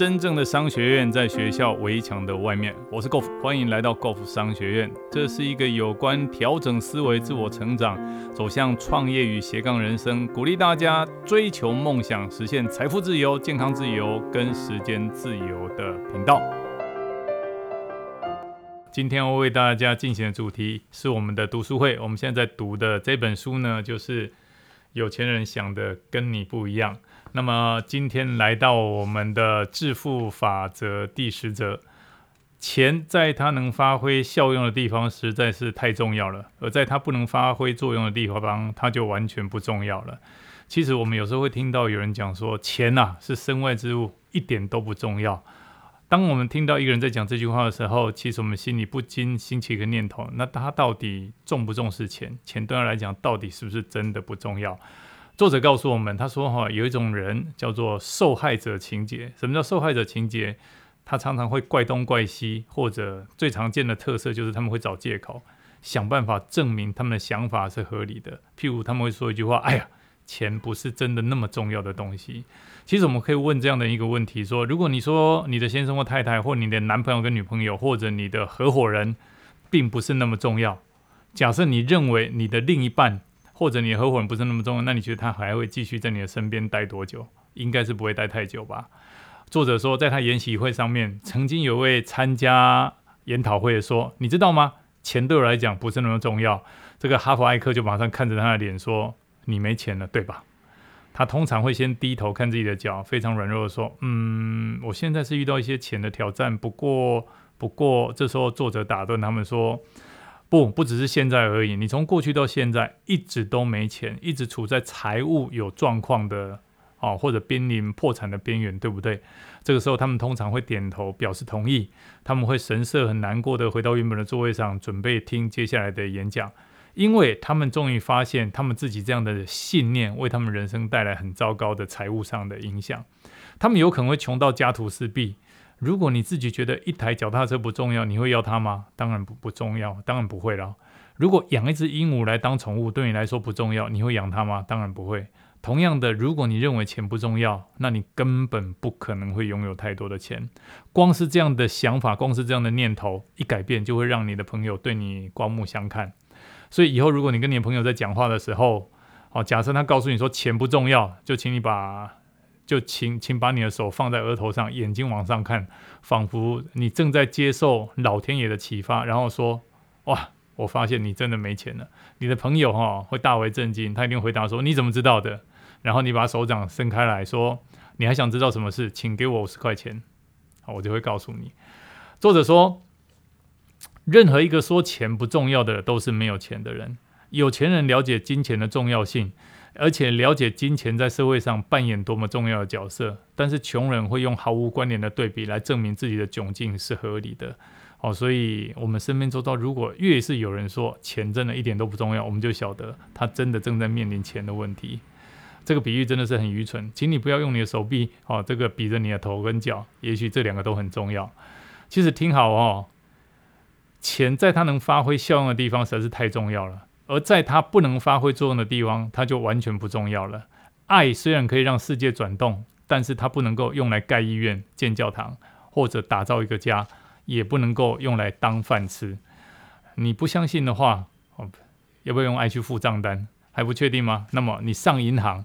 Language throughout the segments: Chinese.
真正的商学院在学校围墙的外面。我是 Golf，欢迎来到 Golf 商学院。这是一个有关调整思维、自我成长、走向创业与斜杠人生，鼓励大家追求梦想、实现财富自由、健康自由跟时间自由的频道。今天我为大家进行的主题是我们的读书会。我们现在在读的这本书呢，就是《有钱人想的跟你不一样》。那么今天来到我们的致富法则第十则，钱在它能发挥效用的地方实在是太重要了，而在它不能发挥作用的地方，它就完全不重要了。其实我们有时候会听到有人讲说，钱呐是身外之物，一点都不重要。当我们听到一个人在讲这句话的时候，其实我们心里不禁兴起一个念头：那他到底重不重视钱？钱对他来讲，到底是不是真的不重要？作者告诉我们，他说：“哈，有一种人叫做受害者情节。什么叫受害者情节？他常常会怪东怪西，或者最常见的特色就是他们会找借口，想办法证明他们的想法是合理的。譬如他们会说一句话：‘哎呀，钱不是真的那么重要的东西。’其实我们可以问这样的一个问题：说，如果你说你的先生或太太，或你的男朋友跟女朋友，或者你的合伙人，并不是那么重要，假设你认为你的另一半。”或者你合伙人不是那么重要，那你觉得他还会继续在你的身边待多久？应该是不会待太久吧。作者说，在他研习会上面，曾经有位参加研讨会说：“你知道吗？钱对我来讲不是那么重要。”这个哈佛艾克就马上看着他的脸说：“你没钱了，对吧？”他通常会先低头看自己的脚，非常软弱的说：“嗯，我现在是遇到一些钱的挑战。不过，不过，这时候作者打断他们说。”不，不只是现在而已。你从过去到现在一直都没钱，一直处在财务有状况的哦，或者濒临破产的边缘，对不对？这个时候，他们通常会点头表示同意。他们会神色很难过的回到原本的座位上，准备听接下来的演讲，因为他们终于发现，他们自己这样的信念为他们人生带来很糟糕的财务上的影响。他们有可能会穷到家徒四壁。如果你自己觉得一台脚踏车不重要，你会要它吗？当然不不重要，当然不会了。如果养一只鹦鹉来当宠物对你来说不重要，你会养它吗？当然不会。同样的，如果你认为钱不重要，那你根本不可能会拥有太多的钱。光是这样的想法，光是这样的念头一改变，就会让你的朋友对你刮目相看。所以以后如果你跟你的朋友在讲话的时候，哦，假设他告诉你说钱不重要，就请你把。就请请把你的手放在额头上，眼睛往上看，仿佛你正在接受老天爷的启发，然后说：“哇，我发现你真的没钱了。”你的朋友哈会大为震惊，他一定回答说：“你怎么知道的？”然后你把手掌伸开来说：“你还想知道什么事？请给我五十块钱，好，我就会告诉你。”作者说：“任何一个说钱不重要的，都是没有钱的人。有钱人了解金钱的重要性。”而且了解金钱在社会上扮演多么重要的角色，但是穷人会用毫无关联的对比来证明自己的窘境是合理的。哦，所以我们身边周遭如果越是有人说钱真的一点都不重要，我们就晓得他真的正在面临钱的问题。这个比喻真的是很愚蠢，请你不要用你的手臂哦，这个比着你的头跟脚，也许这两个都很重要。其实听好哦，钱在它能发挥效用的地方实在是太重要了。而在它不能发挥作用的地方，它就完全不重要了。爱虽然可以让世界转动，但是它不能够用来盖医院、建教堂或者打造一个家，也不能够用来当饭吃。你不相信的话，要不要用爱去付账单？还不确定吗？那么你上银行，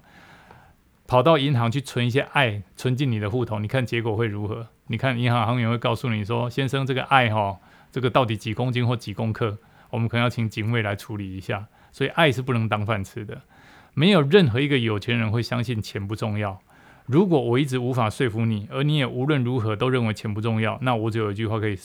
跑到银行去存一些爱，存进你的户头，你看结果会如何？你看银行行员会告诉你说：“先生，这个爱哈，这个到底几公斤或几公克？”我们可能要请警卫来处理一下，所以爱是不能当饭吃的。没有任何一个有钱人会相信钱不重要。如果我一直无法说服你，而你也无论如何都认为钱不重要，那我只有一句话可以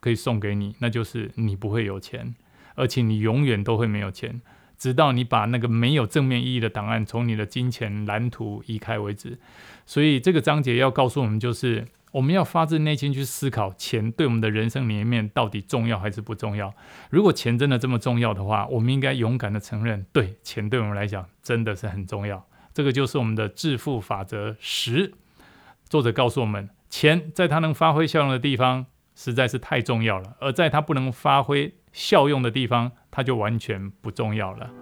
可以送给你，那就是你不会有钱，而且你永远都会没有钱，直到你把那个没有正面意义的档案从你的金钱蓝图移开为止。所以这个章节要告诉我们就是。我们要发自内心去思考，钱对我们的人生里面到底重要还是不重要？如果钱真的这么重要的话，我们应该勇敢的承认，对钱对我们来讲真的是很重要。这个就是我们的致富法则十。作者告诉我们，钱在它能发挥效用的地方实在是太重要了，而在它不能发挥效用的地方，它就完全不重要了。